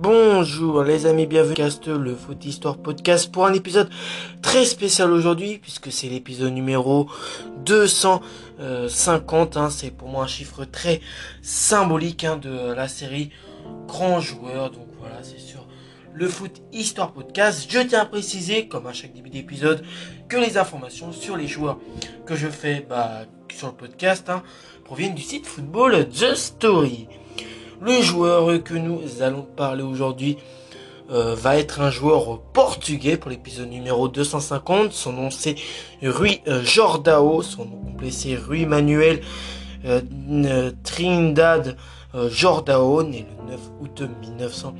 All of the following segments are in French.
Bonjour les amis, bienvenue Cast, le Foot Histoire Podcast pour un épisode très spécial aujourd'hui puisque c'est l'épisode numéro 250. Hein, c'est pour moi un chiffre très symbolique hein, de la série Grand Joueur. Donc voilà, c'est sur le Foot Histoire Podcast. Je tiens à préciser, comme à chaque début d'épisode, que les informations sur les joueurs que je fais bah, sur le podcast hein, proviennent du site Football The Story. Le joueur que nous allons parler aujourd'hui euh, va être un joueur portugais pour l'épisode numéro 250. Son nom c'est Rui euh, Jordao. Son nom complet c'est Rui Manuel euh, Trindade Jordao, né le 9 août 1900,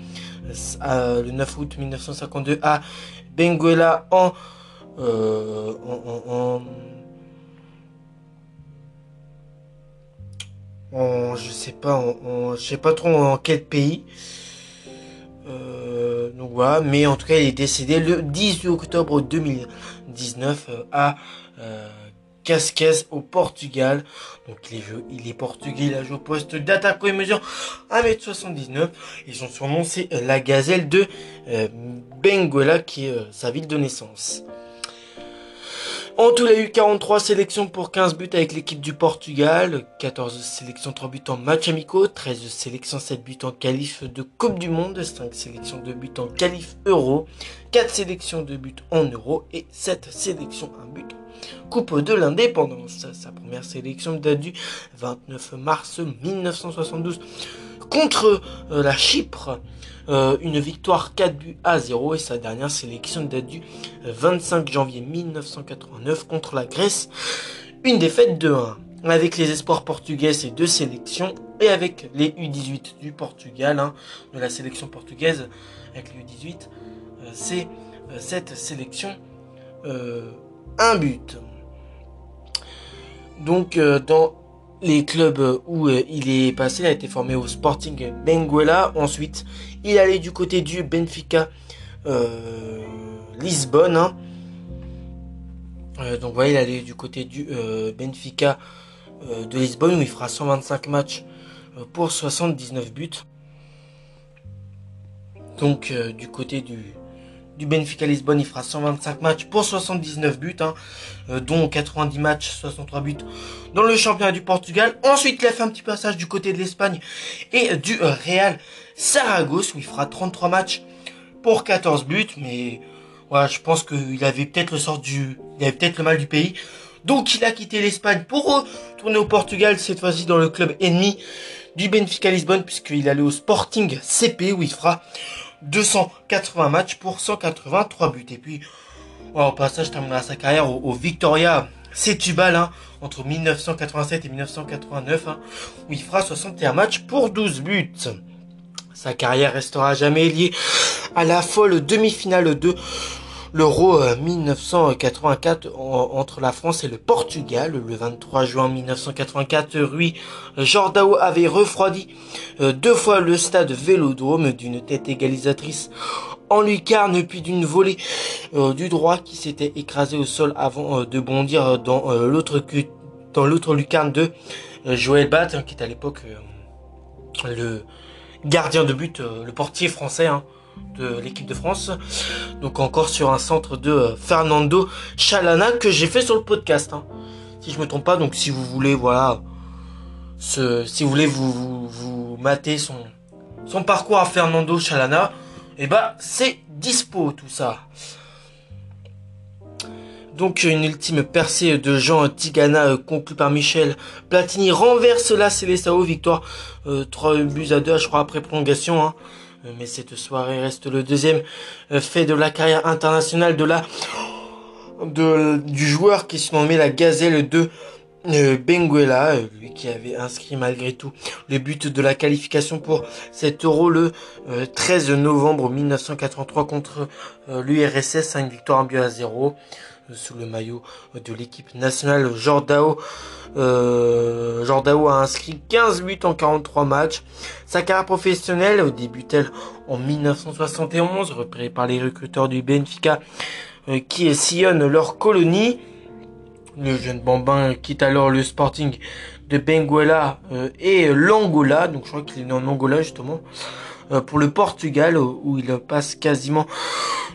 le 9 août 1952 à Benguela en, en, en je sais pas, je sais pas trop en quel pays. Euh, mais en tout cas, il est décédé le 18 octobre 2019 euh, à euh, Cascais au Portugal. Donc il est, portugais, il a joué au poste d'attaquant, il mesure 1m79. Et son surnom c'est la gazelle de Benguela qui est sa ville de naissance. En tout, il a eu 43 sélections pour 15 buts avec l'équipe du Portugal, 14 sélections 3 buts en match amicaux, 13 sélections 7 buts en qualif de Coupe du Monde, 5 sélections de buts en qualif Euro, 4 sélections de buts en Euro et 7 sélections 1 but Coupe de l'Indépendance. Sa première sélection date du 29 mars 1972 contre euh, la Chypre. Euh, une victoire 4 buts à 0 et sa dernière sélection date du 25 janvier 1989 contre la Grèce. Une défaite de 1. Avec les espoirs portugais, c'est deux sélections. Et avec les U18 du Portugal, hein, de la sélection portugaise, avec les U18, euh, c'est cette sélection un but. Donc dans les clubs où euh, il est passé, il a été formé au Sporting Benguela. Ensuite, il allait du côté du Benfica euh, Lisbonne. Hein. Euh, donc voilà, il allait du côté du Benfica de Lisbonne où il fera 125 matchs pour 79 buts. Donc du côté du du Benfica Lisbonne, il fera 125 matchs pour 79 buts, hein, euh, dont 90 matchs, 63 buts dans le championnat du Portugal. Ensuite, il a fait un petit passage du côté de l'Espagne et du euh, Real Saragosse, où il fera 33 matchs pour 14 buts, mais voilà, je pense qu'il avait peut-être le sort du, il avait peut-être le mal du pays. Donc il a quitté l'Espagne pour retourner au Portugal, cette fois-ci dans le club ennemi du Benfica Lisbonne, puisqu'il allait au Sporting CP, où il fera 280 matchs pour 183 buts. Et puis, au passage, terminera sa carrière au, Victoria Setúbal hein, entre 1987 et 1989, hein, où il fera 61 matchs pour 12 buts. Sa carrière restera jamais liée à la folle demi-finale de l'Euro 1984 euh, entre la France et le Portugal. Le 23 juin 1984, Rui Jordao avait refroidi euh, deux fois le stade Vélodrome d'une tête égalisatrice en lucarne puis d'une volée euh, du droit qui s'était écrasé au sol avant de bondir dans l'autre dans l'autre lucarne de Joël Bat hein, qui est à l'époque le gardien de but, le portier français. Hein de l'équipe de France. Donc encore sur un centre de euh, Fernando Chalana que j'ai fait sur le podcast. Hein. Si je me trompe pas, donc si vous voulez, voilà, si vous voulez vous, vous, mater son, son parcours à Fernando Chalana, et eh bah ben, c'est dispo tout ça. Donc une ultime percée de Jean Tigana euh, conclue par Michel Platini renverse la Célestao, victoire 3 euh, buts à 2 je crois après prolongation. Hein. Euh, mais cette soirée reste le deuxième euh, fait de la carrière internationale de la du joueur qui se nommait la gazelle de euh, Benguela, lui qui avait inscrit malgré tout le but de la qualification pour cet euro le 13 novembre 1983 contre l'URSS, une victoire en but à zéro sous le maillot de l'équipe nationale. Jordao, euh, Jordao a inscrit 15 buts en 43 matchs. Sa carrière professionnelle débute-elle en 1971, repérée par les recruteurs du Benfica euh, qui sillonnent leur colonie. Le jeune Bambin quitte alors le Sporting de Benguela euh, et l'Angola. Donc je crois qu'il est né en Angola justement. pour le Portugal où il passe quasiment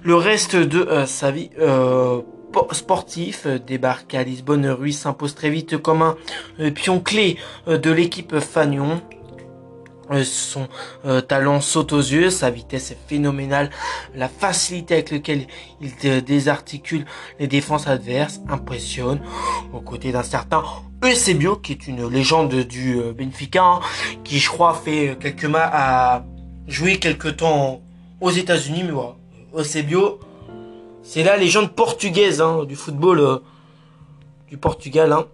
le reste de sa vie sportif débarque à Lisbonne. Rui s'impose très vite comme un pion clé de l'équipe Fagnon. Euh, son euh, talent saute aux yeux, sa vitesse est phénoménale, la facilité avec laquelle il désarticule les défenses adverses impressionne, aux côtés d'un certain Eusebio, qui est une légende du euh, Benfica, hein, qui je crois fait quelques matchs à jouer quelques temps aux États-Unis, mais voilà, Eusebio, c'est la légende portugaise hein, du football du Portugal. Hein.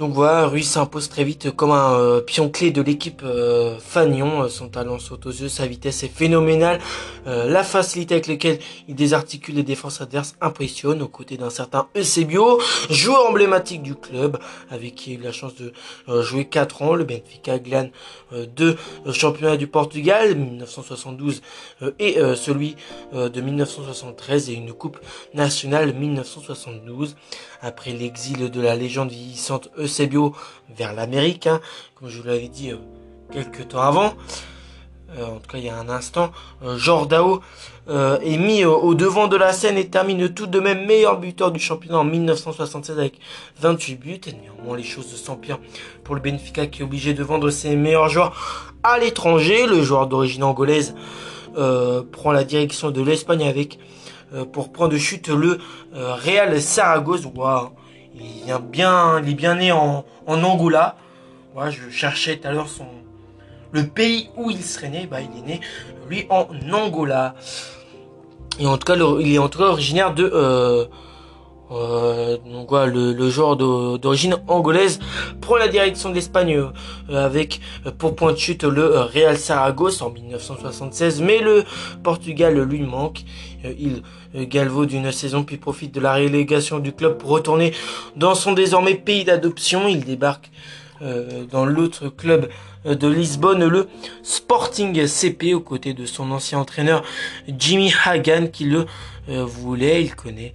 Donc voilà, Rui s'impose très vite comme un euh, pion clé de l'équipe euh, Fagnon. Euh, son talent saute aux yeux, sa vitesse est phénoménale. la facilité avec laquelle il désarticule les défenses adverses impressionne aux côtés d'un certain Eusebio, joueur emblématique du club, avec qui il a eu la chance de jouer 4 ans. Le Benfica glane deux championnats du Portugal, 1972 et celui de 1973 et une coupe nationale 1972. Après l'exil de la légende vieillissante vers l'Amérique, hein, comme je vous l'avais dit euh, quelques temps avant. Euh, en tout cas, il y a un instant, euh, Jordao est mis au devant de la scène et termine tout de même meilleur buteur du championnat en 1976 avec 28 buts. Et néanmoins, les choses s'empirent pour le Benfica qui est obligé de vendre ses meilleurs joueurs à l'étranger. Le joueur d'origine angolaise prend la direction de l'Espagne avec pour point de chute le Real Saragosse. Wow il est bien, bien né en, Angola. Voilà, je cherchais tout à l'heure son le pays où il serait né. Bah, il est né lui en Angola. Et en tout cas, il est en tout cas originaire de euh, euh, donc voilà, le, joueur d'origine angolaise prend la direction de l'Espagne euh, avec pour point de chute le Real Saragosse en 1976, mais le Portugal lui manque. il galvaude d'une saison puis profite de la relégation du club pour retourner dans son désormais pays d'adoption. Il débarque dans l'autre club de Lisbonne, le Sporting CP, aux côtés de son ancien entraîneur Jimmy Hagan qui le voulait. Il connaît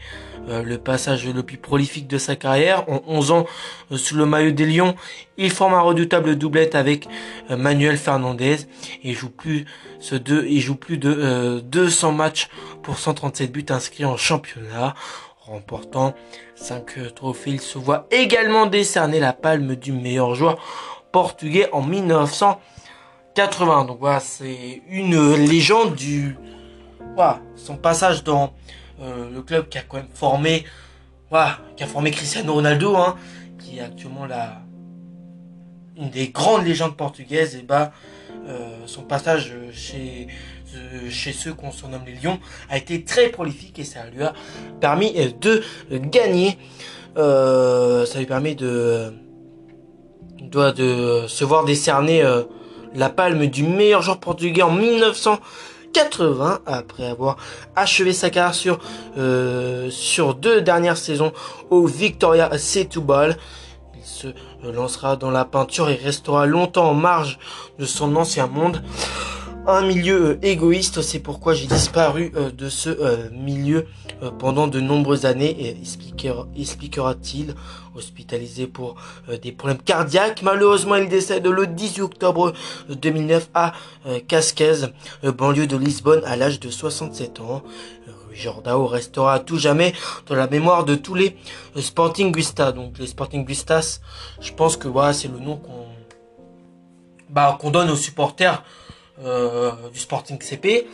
euh, le passage le plus prolifique de sa carrière. En 11 ans euh, sous le maillot des Lions, il forme un redoutable doublette avec euh, Manuel Fernandez et joue plus ce deux, il joue plus de 200 matchs pour 137 buts inscrits en championnat remportant 5 trophées. Il se voit également décerner la palme du meilleur joueur portugais en 1980. Donc voilà, c'est une légende du voilà, son passage dans euh, le club qui a quand même formé, voilà, qui a formé Cristiano Ronaldo, hein, qui est actuellement la une des grandes légendes portugaises, et bah euh, son passage chez euh, chez ceux qu'on surnomme les Lions a été très prolifique et ça lui a permis de gagner. ça lui permet de doit de se voir décerner la palme du meilleur joueur portugais en 1900 80 après avoir achevé sa carrière sur, euh, sur deux dernières saisons au Victoria Setúbal. Il se lancera dans la peinture et restera longtemps en marge de son ancien monde. Un milieu égoïste, c'est pourquoi j'ai disparu euh, de ce euh, milieu pendant de nombreuses années expliquera-t-il hospitalisé pour euh, des problèmes cardiaques. Malheureusement, il décède le 18 octobre 2009 à euh, Casquez, euh, banlieue de Lisbonne, à l'âge de 67 ans. Jordao restera à tout jamais dans la mémoire de tous les Sporting Guistas. Donc les Sporting Guistas, je pense que voilà, c'est le nom qu'on bah, qu'on donne aux supporters du Sporting CP,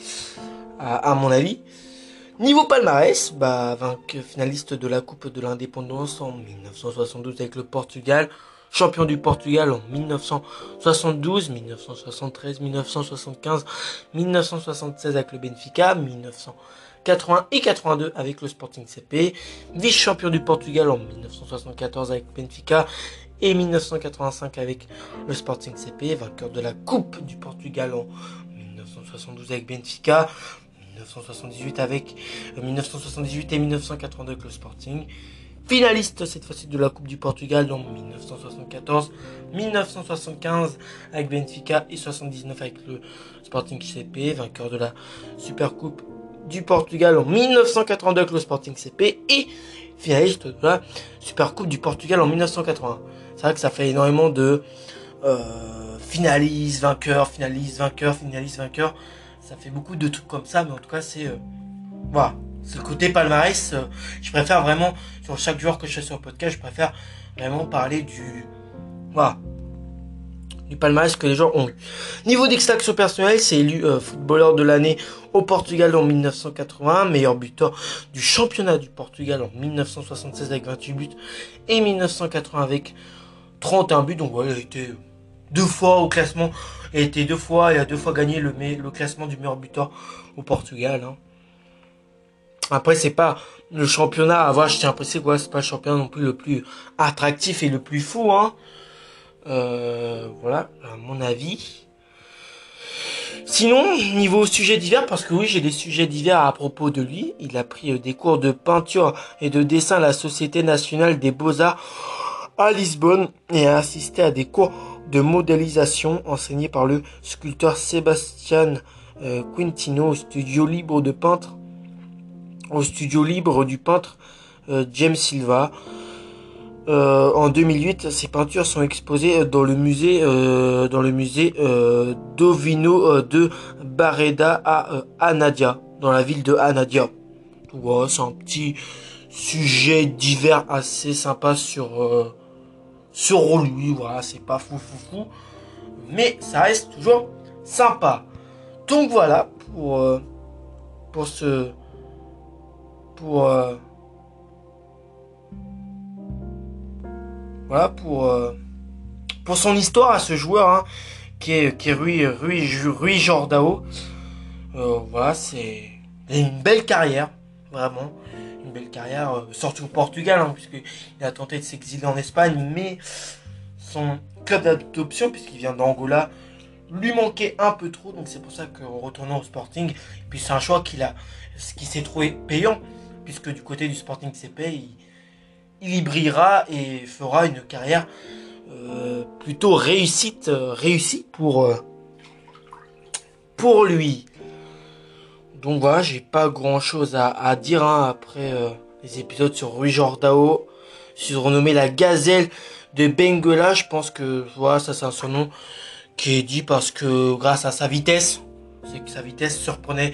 à mon avis. Niveau palmarès, bah, vainqueur finaliste de la Coupe de l'Indépendance en 1972 avec le Portugal, champion du Portugal en 1972, 1973, 1975, 1976 avec le Benfica, 1980 et 82 avec le Sporting CP, vice-champion du Portugal en 1974 avec Benfica et 1985 avec le Sporting CP, vainqueur de la Coupe du Portugal en 1972 avec Benfica, 1978 avec 1978 euh, et 1982 avec le Sporting. Finaliste cette fois-ci de la Coupe du Portugal en 1974, 1975 avec Benfica et 79 avec le Sporting CP, vainqueur de la Super Coupe du Portugal en 1982 avec le Sporting CP et finaliste de la Super Coupe du Portugal en 1980. Que ça fait énormément de euh, finaliste, vainqueur, finaliste, vainqueur, finaliste, vainqueur. Ça fait beaucoup de trucs comme ça, mais en tout cas, c'est. Euh, voilà. Le côté palmarès. Euh, je préfère vraiment, sur chaque joueur que je fais sur le podcast, je préfère vraiment parler du. Voilà. Du palmarès que les gens ont eu. Niveau d'extraction personnelle, c'est élu euh, footballeur de l'année au Portugal en 1980, meilleur buteur du championnat du Portugal en 1976 avec 28 buts et 1980 avec 31 buts. Donc voilà, il a été deux fois au classement. Il a été deux fois, il a deux fois gagné le, le classement du meilleur buteur au Portugal. Hein. Après, c'est pas le championnat à voir, je tiens à préciser quoi, c'est pas le championnat non plus le plus attractif et le plus fou, hein. Euh, voilà, à mon avis. Sinon, niveau sujet divers, parce que oui, j'ai des sujets divers à propos de lui. Il a pris euh, des cours de peinture et de dessin à la Société nationale des beaux-arts à Lisbonne et a assisté à des cours de modélisation enseignés par le sculpteur Sébastien euh, Quintino au studio libre de peintre au studio libre du peintre euh, James Silva. Euh, en 2008, ces peintures sont exposées dans le musée, euh, dans le musée Dovino de Barreda à Anadia, dans la ville de Anadia. c'est un petit sujet divers assez sympa sur sur lui. Voilà, c'est pas fou fou fou, mais ça reste toujours sympa. Donc voilà pour pour ce pour euh, voilà pour euh, pour son histoire à ce joueur hein, qui est qui est Rui Rui, Jordao. Euh, voilà, c'est une belle carrière, vraiment une belle carrière, surtout au Portugal, hein, puisqu'il a tenté de s'exiler en Espagne, mais son club d'adoption, puisqu'il vient d'Angola, lui manquait un peu trop, donc c'est pour ça qu'en retournant au Sporting, puis c'est un choix qu'il a, qui s'est trouvé payant, puisque du côté du Sporting CP, il, il y brillera et fera une carrière euh, plutôt réussite, euh, réussie pour, euh, pour lui. Donc voilà, j'ai pas grand chose à, dire hein, après les épisodes sur Rui Jordao, surnommé la gazelle de Benguela. Je pense que voilà, ça c'est un surnom qui est dit parce que grâce à sa vitesse, c'est que sa vitesse surprenait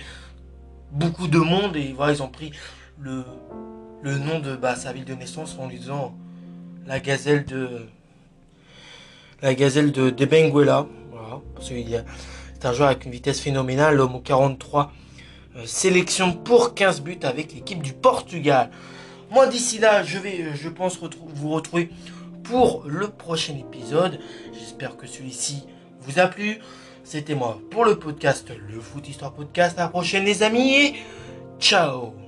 beaucoup de monde et voilà, ils ont pris le, le nom de bah, sa ville de naissance en lui disant la gazelle de la gazelle de, Benguela. Voilà, parce qu'il c'est un joueur avec une vitesse phénoménale, l'homme au 43 euh, sélection pour 15 buts avec l'équipe du Portugal. Moi d'ici là, je vais, je pense vous retrouver pour le prochain épisode. J'espère que celui-ci vous a plu. C'était moi pour le podcast, le Foot Histoire Podcast. À la prochaine les amis. Ciao